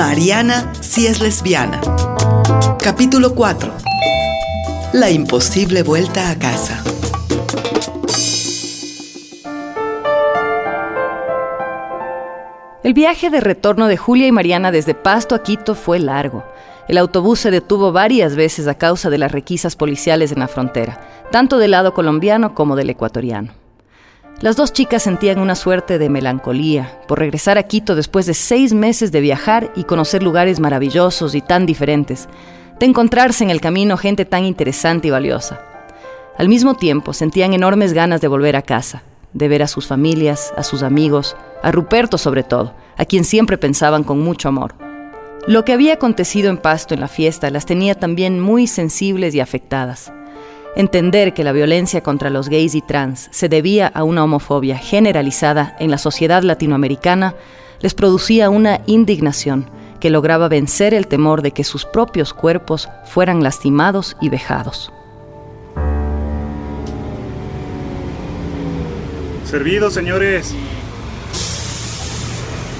Mariana si es lesbiana. Capítulo 4. La imposible vuelta a casa. El viaje de retorno de Julia y Mariana desde Pasto a Quito fue largo. El autobús se detuvo varias veces a causa de las requisas policiales en la frontera, tanto del lado colombiano como del ecuatoriano. Las dos chicas sentían una suerte de melancolía por regresar a Quito después de seis meses de viajar y conocer lugares maravillosos y tan diferentes, de encontrarse en el camino gente tan interesante y valiosa. Al mismo tiempo sentían enormes ganas de volver a casa, de ver a sus familias, a sus amigos, a Ruperto sobre todo, a quien siempre pensaban con mucho amor. Lo que había acontecido en Pasto en la fiesta las tenía también muy sensibles y afectadas. Entender que la violencia contra los gays y trans se debía a una homofobia generalizada en la sociedad latinoamericana les producía una indignación que lograba vencer el temor de que sus propios cuerpos fueran lastimados y vejados. Servido, señores.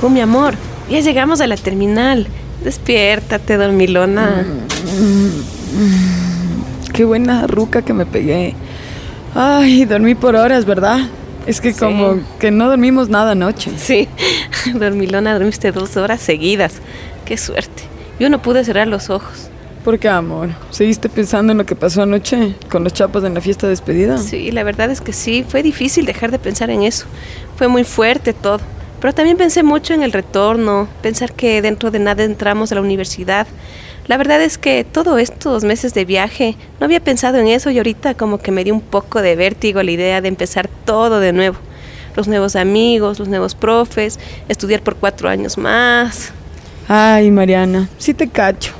Oh, mi amor, ya llegamos a la terminal. Despiértate, dormilona. Qué buena ruca que me pegué. Ay, dormí por horas, ¿verdad? Es que como que no dormimos nada anoche. Sí, dormilona, dormiste dos horas seguidas. Qué suerte. Yo no pude cerrar los ojos. ¿Por qué, amor? ¿Seguiste pensando en lo que pasó anoche con los chapos en la fiesta de despedida? Sí, la verdad es que sí. Fue difícil dejar de pensar en eso. Fue muy fuerte todo. Pero también pensé mucho en el retorno, pensar que dentro de nada entramos a la universidad. La verdad es que todos estos meses de viaje no había pensado en eso y ahorita como que me dio un poco de vértigo la idea de empezar todo de nuevo. Los nuevos amigos, los nuevos profes, estudiar por cuatro años más. Ay, Mariana, sí te cacho.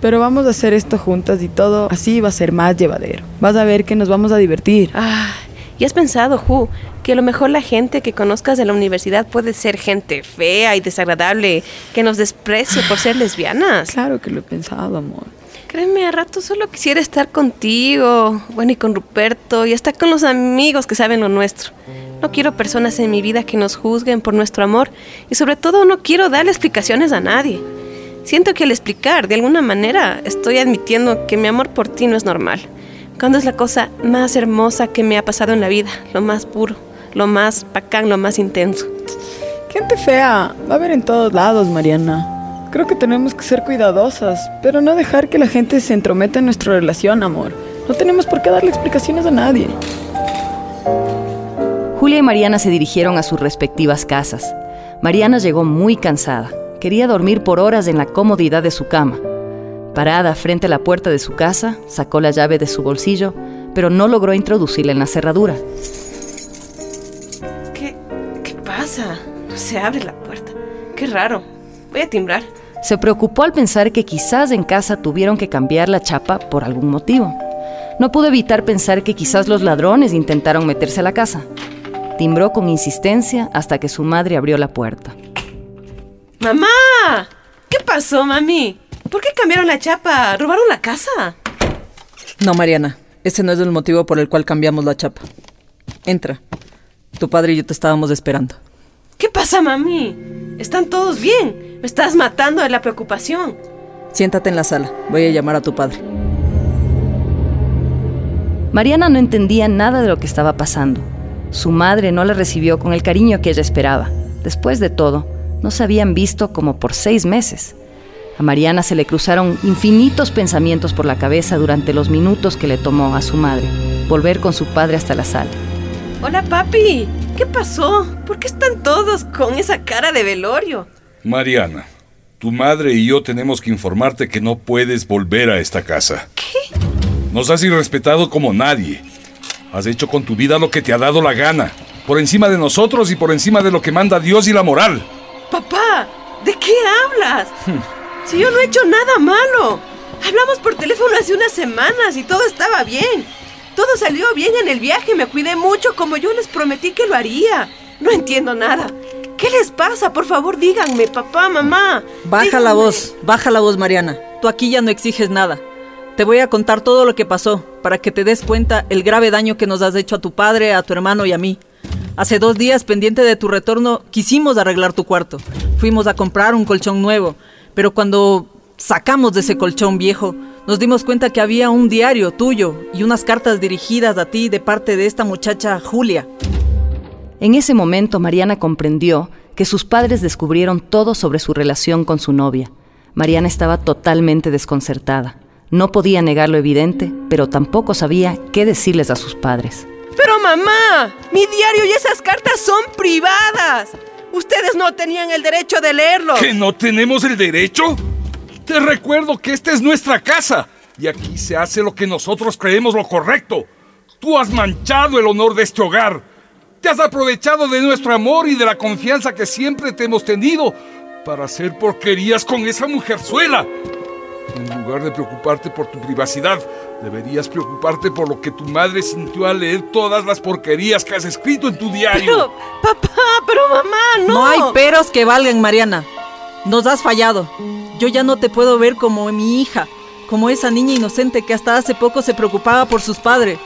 Pero vamos a hacer esto juntas y todo así va a ser más llevadero. Vas a ver que nos vamos a divertir. Ah, ¿y has pensado, Ju, que a lo mejor la gente que conozcas de la universidad puede ser gente fea y desagradable, que nos desprecie por ser lesbianas? Claro que lo he pensado, amor. Créeme, a rato solo quisiera estar contigo, bueno, y con Ruperto, y estar con los amigos que saben lo nuestro. No quiero personas en mi vida que nos juzguen por nuestro amor, y sobre todo no quiero darle explicaciones a nadie. Siento que al explicar, de alguna manera, estoy admitiendo que mi amor por ti no es normal. Cuando es la cosa más hermosa que me ha pasado en la vida, lo más puro, lo más bacán, lo más intenso. Gente fea, va a haber en todos lados, Mariana. Creo que tenemos que ser cuidadosas, pero no dejar que la gente se entrometa en nuestra relación, amor. No tenemos por qué darle explicaciones a nadie. Julia y Mariana se dirigieron a sus respectivas casas. Mariana llegó muy cansada quería dormir por horas en la comodidad de su cama. Parada frente a la puerta de su casa, sacó la llave de su bolsillo, pero no logró introducirla en la cerradura. ¿Qué, qué pasa? No se abre la puerta. Qué raro. Voy a timbrar. Se preocupó al pensar que quizás en casa tuvieron que cambiar la chapa por algún motivo. No pudo evitar pensar que quizás los ladrones intentaron meterse a la casa. Timbró con insistencia hasta que su madre abrió la puerta. ¡Mamá! ¿Qué pasó, mami? ¿Por qué cambiaron la chapa? ¿Robaron la casa? No, Mariana. Ese no es el motivo por el cual cambiamos la chapa. Entra. Tu padre y yo te estábamos esperando. ¿Qué pasa, mami? ¿Están todos bien? Me estás matando de la preocupación. Siéntate en la sala. Voy a llamar a tu padre. Mariana no entendía nada de lo que estaba pasando. Su madre no la recibió con el cariño que ella esperaba. Después de todo, no se habían visto como por seis meses. A Mariana se le cruzaron infinitos pensamientos por la cabeza durante los minutos que le tomó a su madre volver con su padre hasta la sala. Hola papi, ¿qué pasó? ¿Por qué están todos con esa cara de velorio? Mariana, tu madre y yo tenemos que informarte que no puedes volver a esta casa. ¿Qué? Nos has irrespetado como nadie. Has hecho con tu vida lo que te ha dado la gana, por encima de nosotros y por encima de lo que manda Dios y la moral. Papá, ¿de qué hablas? Si yo no he hecho nada malo. Hablamos por teléfono hace unas semanas y todo estaba bien. Todo salió bien en el viaje, me cuidé mucho como yo les prometí que lo haría. No entiendo nada. ¿Qué les pasa? Por favor, díganme, papá, mamá. Baja la voz, baja la voz, Mariana. Tú aquí ya no exiges nada. Te voy a contar todo lo que pasó, para que te des cuenta el grave daño que nos has hecho a tu padre, a tu hermano y a mí. Hace dos días, pendiente de tu retorno, quisimos arreglar tu cuarto. Fuimos a comprar un colchón nuevo, Pero cuando sacamos de ese colchón viejo, nos dimos cuenta que había un diario tuyo y unas cartas dirigidas a ti de parte de esta muchacha Julia. En ese momento Mariana comprendió que sus padres descubrieron todo sobre su relación con su novia. Mariana estaba totalmente desconcertada. No podía negar lo evidente, pero tampoco sabía qué decirles a sus padres. Pero mamá, mi diario y esas cartas son privadas. Ustedes no tenían el derecho de leerlos. ¿Que no tenemos el derecho? Te recuerdo que esta es nuestra casa y aquí se hace lo que nosotros creemos lo correcto. Tú has manchado el honor de este hogar. Te has aprovechado de nuestro amor y de la confianza que siempre te hemos tenido para hacer porquerías con esa mujerzuela. En lugar de preocuparte por tu privacidad, deberías preocuparte por lo que tu madre sintió al leer todas las porquerías que has escrito en tu diario. Pero, papá, pero mamá, no. No hay peros que valgan, Mariana. Nos has fallado. Yo ya no te puedo ver como mi hija, como esa niña inocente que hasta hace poco se preocupaba por sus padres.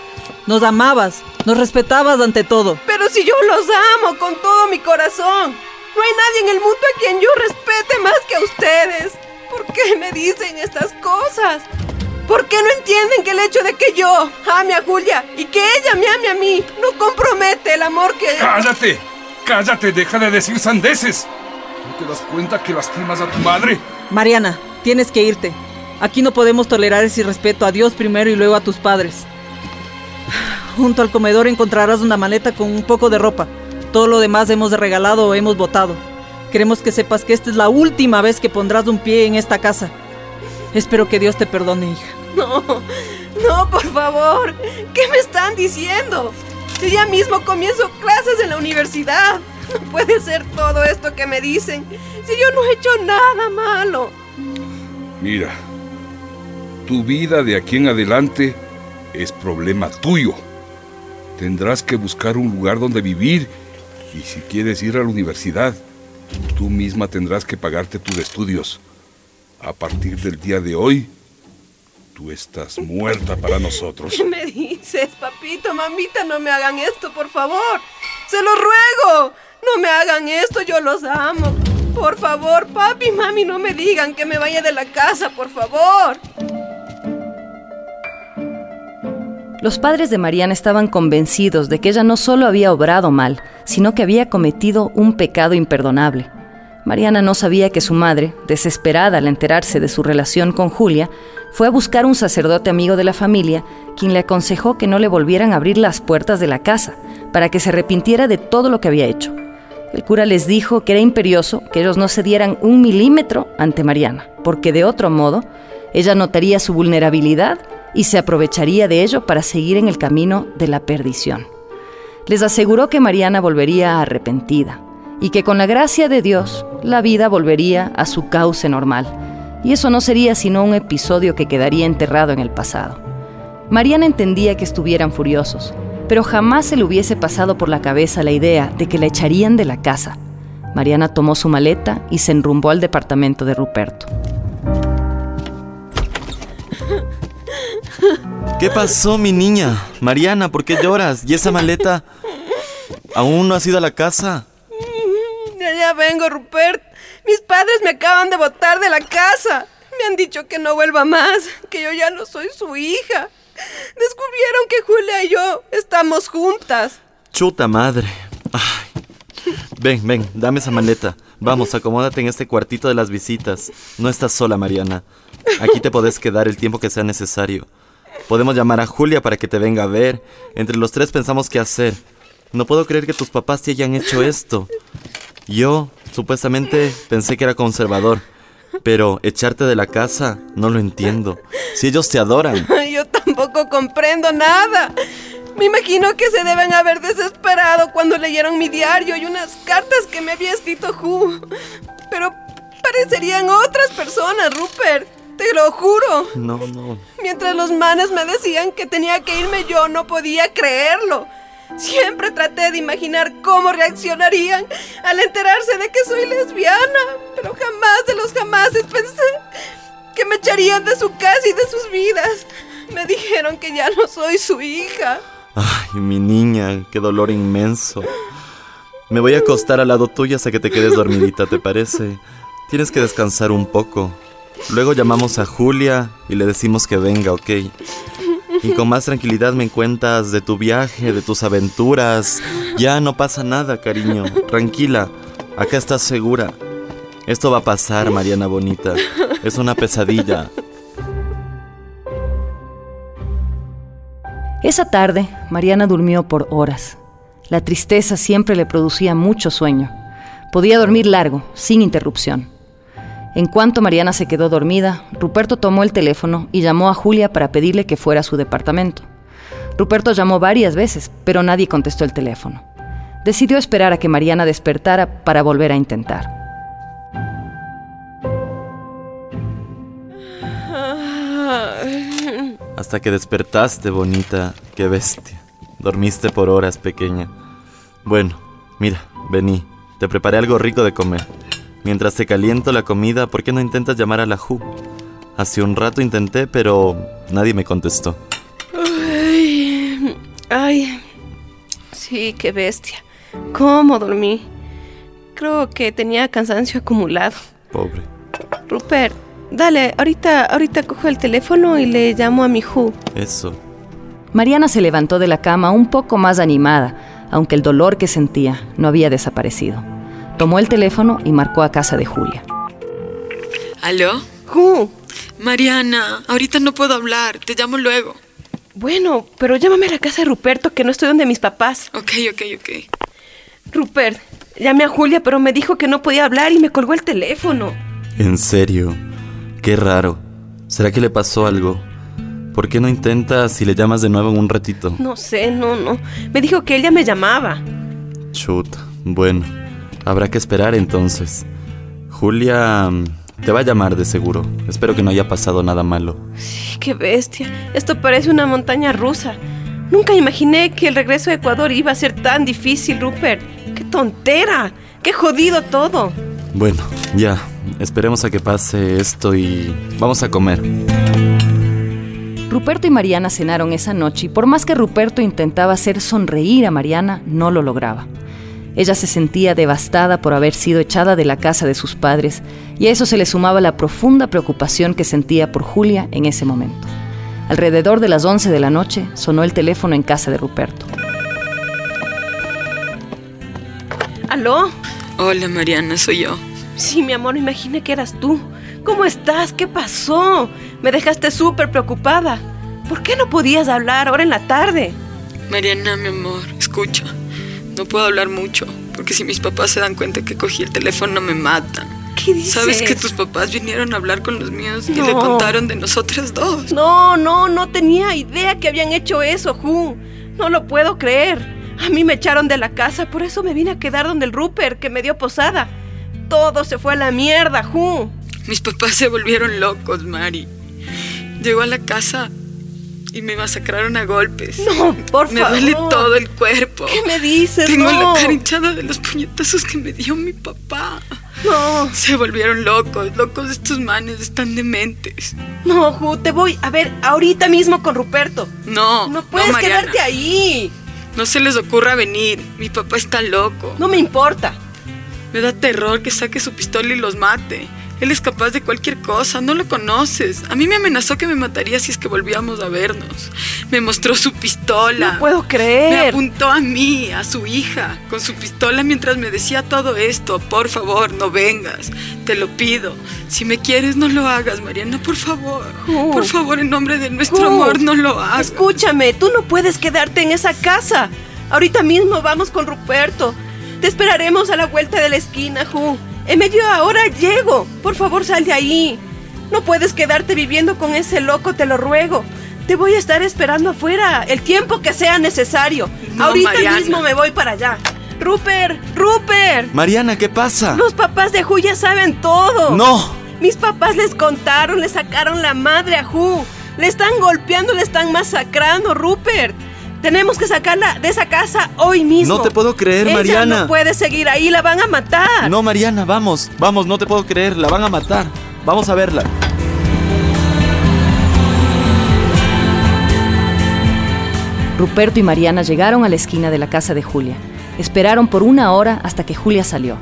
Nos amabas, nos respetabas ante todo. Pero si yo los amo con todo mi corazón. No hay nadie en el mundo a quien yo respete más que a ustedes. ¿Por qué me dicen estas cosas? ¿Por qué no entienden que el hecho de que yo ame a Julia y que ella me ame a mí no compromete el amor que... ¡Cállate! ¡Cállate! ¡Deja de decir sandeces! ¿No te das cuenta que lastimas a tu madre? Mariana, tienes que irte. Aquí no podemos tolerar ese irrespeto a Dios primero y luego a tus padres. Junto al comedor encontrarás una maleta con un poco de ropa. Todo lo demás hemos regalado o hemos botado. Queremos que sepas que esta es la última vez que pondrás un pie en esta casa. Espero que Dios te perdone, hija. No, no, por favor. ¿Qué me están diciendo? Si ya mismo comienzo clases en la universidad. No puede ser todo esto que me dicen. Si yo no he hecho nada malo. Mira, tu vida de aquí en adelante es problema tuyo. Tendrás que buscar un lugar donde vivir y si quieres ir a la universidad, tú misma tendrás que pagarte tus estudios. A partir del día de hoy, tú estás muerta para nosotros. ¿Qué me dices, papito, mamita? No me hagan esto, por favor. Se lo ruego. No me hagan esto, yo los amo. Por favor, papi, mami, no me digan que me vaya de la casa, por favor. Los padres de Mariana estaban convencidos de que ella no solo había obrado mal, sino que había cometido un pecado imperdonable. Mariana no sabía que su madre, desesperada al enterarse de su relación con Julia, fue a buscar un sacerdote amigo de la familia, quien le aconsejó que no le volvieran a abrir las puertas de la casa, para que se arrepintiera de todo lo que había hecho. El cura les dijo que era imperioso que ellos no se dieran un milímetro ante Mariana, porque de otro modo ella notaría su vulnerabilidad y se aprovecharía de ello para seguir en el camino de la perdición. Les aseguró que Mariana volvería arrepentida y que con la gracia de Dios la vida volvería a su cauce normal, y eso no sería sino un episodio que quedaría enterrado en el pasado. Mariana entendía que estuvieran furiosos, pero jamás se le hubiese pasado por la cabeza la idea de que la echarían de la casa. Mariana tomó su maleta y se enrumbó al departamento de Ruperto. ¿Qué pasó, mi niña? Mariana, ¿por qué lloras? ¿Y esa maleta? ¿Aún no has ido a la casa? Ya, ya vengo, Rupert. Mis padres me acaban de botar de la casa. Me han dicho que no vuelva más, que yo ya no soy su hija. Descubrieron que Julia y yo estamos juntas. Chuta madre. Ay. Ven, ven, dame esa maleta. Vamos, acomódate en este cuartito de las visitas. No estás sola, Mariana. Aquí te podés quedar el tiempo que sea necesario. Podemos llamar a Julia para que te venga a ver. Entre los tres pensamos qué hacer. No puedo creer que tus papás te hayan hecho esto. Yo, supuestamente, pensé que era conservador. Pero echarte de la casa, no lo entiendo. Si ellos te adoran. Yo tampoco comprendo nada. Me imagino que se deben haber desesperado cuando leyeron mi diario y unas cartas que me había escrito Ju. Pero parecerían otras personas, Rupert. Te lo juro. No, no. Mientras los manes me decían que tenía que irme, yo no podía creerlo. Siempre traté de imaginar cómo reaccionarían al enterarse de que soy lesbiana, pero jamás de los jamases pensé que me echarían de su casa y de sus vidas. Me dijeron que ya no soy su hija. Ay, mi niña, qué dolor inmenso. Me voy a acostar al lado tuyo hasta que te quedes dormidita, ¿te parece? Tienes que descansar un poco. Luego llamamos a Julia y le decimos que venga, ¿ok? Y con más tranquilidad me cuentas de tu viaje, de tus aventuras. Ya no pasa nada, cariño. Tranquila, acá estás segura. Esto va a pasar, Mariana Bonita. Es una pesadilla. Esa tarde, Mariana durmió por horas. La tristeza siempre le producía mucho sueño. Podía dormir largo, sin interrupción. En cuanto Mariana se quedó dormida, Ruperto tomó el teléfono y llamó a Julia para pedirle que fuera a su departamento. Ruperto llamó varias veces, pero nadie contestó el teléfono. Decidió esperar a que Mariana despertara para volver a intentar. Hasta que despertaste, bonita. Qué bestia. Dormiste por horas, pequeña. Bueno, mira, vení. Te preparé algo rico de comer. Mientras te caliento la comida, ¿por qué no intentas llamar a la Ju? Hace un rato intenté, pero nadie me contestó. Ay, ay. Sí, qué bestia. ¿Cómo dormí? Creo que tenía cansancio acumulado. Pobre. Rupert, dale, ahorita, ahorita cojo el teléfono y le llamo a mi Ju. Eso. Mariana se levantó de la cama un poco más animada, aunque el dolor que sentía no había desaparecido. Tomó el teléfono y marcó a casa de Julia. ¿Aló? Ju. Mariana, ahorita no puedo hablar, te llamo luego. Bueno, pero llámame a la casa de Ruperto, que no estoy donde mis papás. Ok, ok, ok. Rupert, llamé a Julia, pero me dijo que no podía hablar y me colgó el teléfono. ¿En serio? Qué raro. ¿Será que le pasó algo? ¿Por qué no intentas y le llamas de nuevo en un ratito? No sé, no, no. Me dijo que ella me llamaba. Chuta. Bueno, habrá que esperar entonces. Julia mm, te va a llamar de seguro. Espero que no haya pasado nada malo. Sí, qué bestia. Esto parece una montaña rusa. Nunca imaginé que el regreso a Ecuador iba a ser tan difícil, Rupert. ¡Qué tontera! ¡Qué jodido todo! Bueno, ya. Esperemos a que pase esto y vamos a comer. Ruperto y Mariana cenaron esa noche y por más que Ruperto intentaba hacer sonreír a Mariana, no lo lograba. Ella se sentía devastada por haber sido echada de la casa de sus padres y a eso se le sumaba la profunda preocupación que sentía por Julia en ese momento. Alrededor de las 11 de la noche sonó el teléfono en casa de Ruperto. ¿Aló? Hola, Mariana, soy yo. Sí, mi amor, imaginé que eras tú. ¿Cómo estás? ¿Qué pasó? Me dejaste súper preocupada. ¿Por qué no podías hablar ahora en la tarde? Mariana, mi amor, escucha. No puedo hablar mucho, porque si mis papás se dan cuenta que cogí el teléfono me matan. ¿Qué dices? ¿Sabes que tus papás vinieron a hablar con los míos y le contaron de nosotras dos? No, no, no tenía idea que habían hecho eso, Ju. No lo puedo creer. A mí me echaron de la casa, por eso me vine a quedar donde el Rupert, que me dio posada. Todo se fue a la mierda, Ju. Mis papás se volvieron locos, Mari. Llegó a la casa y me masacraron a golpes. No, por me favor. duele todo el cuerpo. ¿Qué me dices? Tengo no. la cara hinchada de los puñetazos que me dio mi papá. No, Se volvieron locos, locos estos manes, están dementes. no, Ju, te voy a ver ahorita mismo con Ruperto. No, No puedes quedarte ahí. No se les ocurra venir. Mi papá está loco. No me importa. Me da terror que saque su pistola y los mate. Él es capaz de cualquier cosa, no lo conoces. A mí me amenazó que me mataría si es que volvíamos a vernos. Me mostró su pistola. No puedo Me creer. apuntó a mí, a su hija, con su pistola mientras me decía todo esto. Por favor, no vengas. Te lo pido. Si me quieres, no lo hagas, Mariana, por favor. Ju. Por favor, en nombre de nuestro amor, no lo hagas. Escúchame, tú no puedes quedarte en esa casa. Ahorita mismo vamos con Ruperto. Te esperaremos a la vuelta de la esquina, Ju. En media hora llego. Por favor, sal de ahí. No puedes quedarte viviendo con ese loco, te lo ruego. Te voy a estar esperando afuera el tiempo que sea necesario. No, Ahorita Mariana. mismo me voy para allá. Rupert, Rupert. Mariana, ¿qué pasa? Los papás de Ju ya saben todo. ¡No! Mis papás les contaron, le sacaron la madre a Ju. Le están golpeando, le están masacrando, Rupert. Tenemos que sacarla de esa casa hoy mismo. No te puedo creer, Ella Mariana. no puede seguir ahí, la van a matar. No, Mariana, vamos, vamos, no te puedo creer, la van a matar. Vamos a verla. Ruperto y Mariana llegaron a la esquina de la casa de Julia. Esperaron por una hora hasta que Julia salió.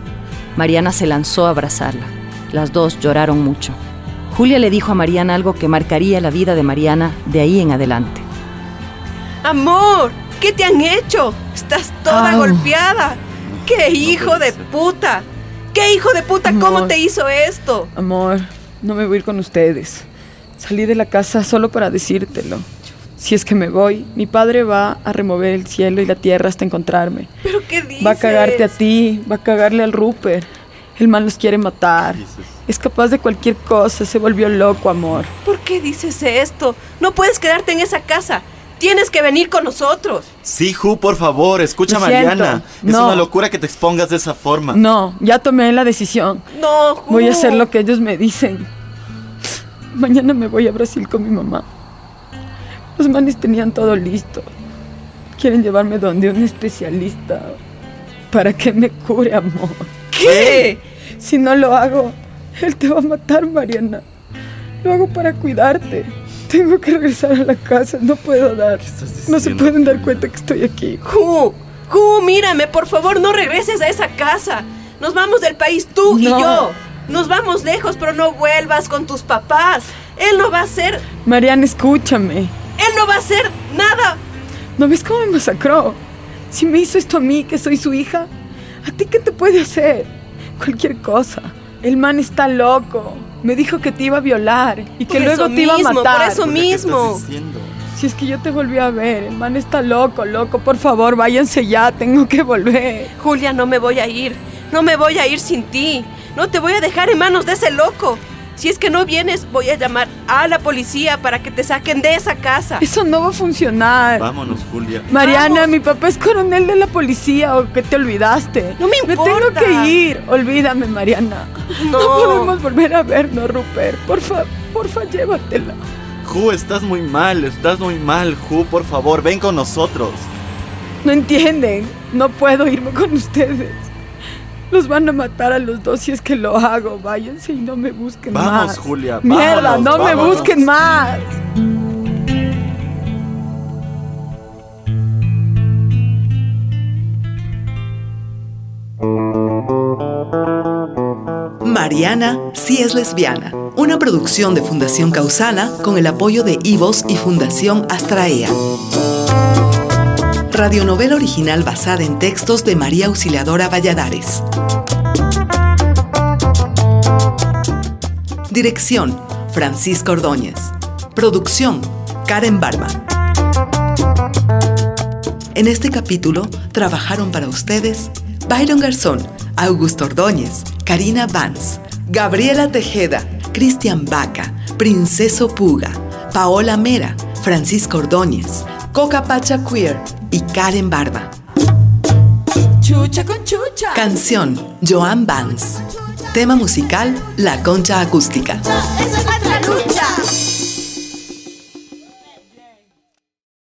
Mariana se lanzó a abrazarla. Las dos lloraron mucho. Julia le dijo a Mariana algo que marcaría la vida de Mariana de ahí en adelante. Amor, ¿qué te han hecho? Estás toda Au. golpeada. ¡Qué hijo de puta! ¿Qué hijo de puta? ¿Cómo te hizo esto? Amor, no me voy a ir con ustedes. Salí de la casa solo para decírtelo. Si es que me voy, mi padre va a remover el cielo y la tierra hasta encontrarme. ¿Pero qué dices? Va a cagarte a ti, va a cagarle al Rupert. El mal los quiere matar. Es capaz de cualquier cosa, se volvió loco, amor. ¿Por qué dices esto? No puedes quedarte en esa casa. Tienes que venir con nosotros. Sí, Ju, por favor, escucha a. Mariana. Es No. una locura que te expongas de esa forma. No, ya tomé la decisión. No, Ju. Voy a hacer lo que ellos me dicen. Mañana me voy a Brasil con mi mamá. Los manes tenían todo listo. Quieren llevarme donde un especialista para que me cure, amor. ¿Qué? Si no lo hago, él te va a matar, Mariana. Lo hago para cuidarte. Tengo que regresar a la casa, no puedo dar. No se pueden dar cuenta que estoy aquí. Ju, Ju, mírame, por favor, no regreses a esa casa. Nos vamos del país tú y yo. Nos vamos lejos, pero no vuelvas con tus papás. Él no va a hacer, Mariana, escúchame. él no va a hacer nada. ¿No ves cómo me masacró? Si me hizo esto a mí, que soy su hija, ¿a ti qué te puede hacer? Cualquier cosa. El man está loco. Me dijo que te iba a violar y que luego te iba a mismo, por matar. eso Julia, ¿qué estás mismo. diciendo? Si es que yo te volví a ver, el man está loco, loco. Por favor, váyanse ya, tengo que volver. Julia, no me voy a ir. No me voy a ir sin ti. No te voy a dejar en manos de ese loco. Si es que no vienes, voy a llamar a la policía para que te saquen de esa casa. Eso no va a funcionar. Vámonos, Julia. Mariana, Vamos. mi papá es coronel de la policía o que te olvidaste. No me tengo importa. que ir. Olvídame, Mariana. No. podemos volver a vernos, Rupert. Porfa, porfa, llévatela. Ju, estás muy mal, estás muy mal, Ju, por favor, ven con nosotros. No entienden. No puedo irme con ustedes. Los van a matar a los dos si es que lo hago. Váyanse y no me busquen Vamos, más. Julia, Mierda, vámonos, no me busquen más. Mariana sí es lesbiana, una producción de Fundación Causana con el apoyo de Ivos y Fundación Astraea. Radionovela original basada en textos de María Auxiliadora Valladares. Dirección, Francisco Ordóñez. Producción, Karen Barba. En este capítulo trabajaron para ustedes Byron Garzón, Augusto Ordóñez, Karina Vance, Gabriela Tejeda, Cristian Vaca, Princeso Puga, Paola Mera, Francisco Ordóñez, Coca Pacha Queer y Karen Barba. Chucha con chucha. Canción, Joan Vance. Tema musical, La Concha Acústica. Esa es nuestra lucha.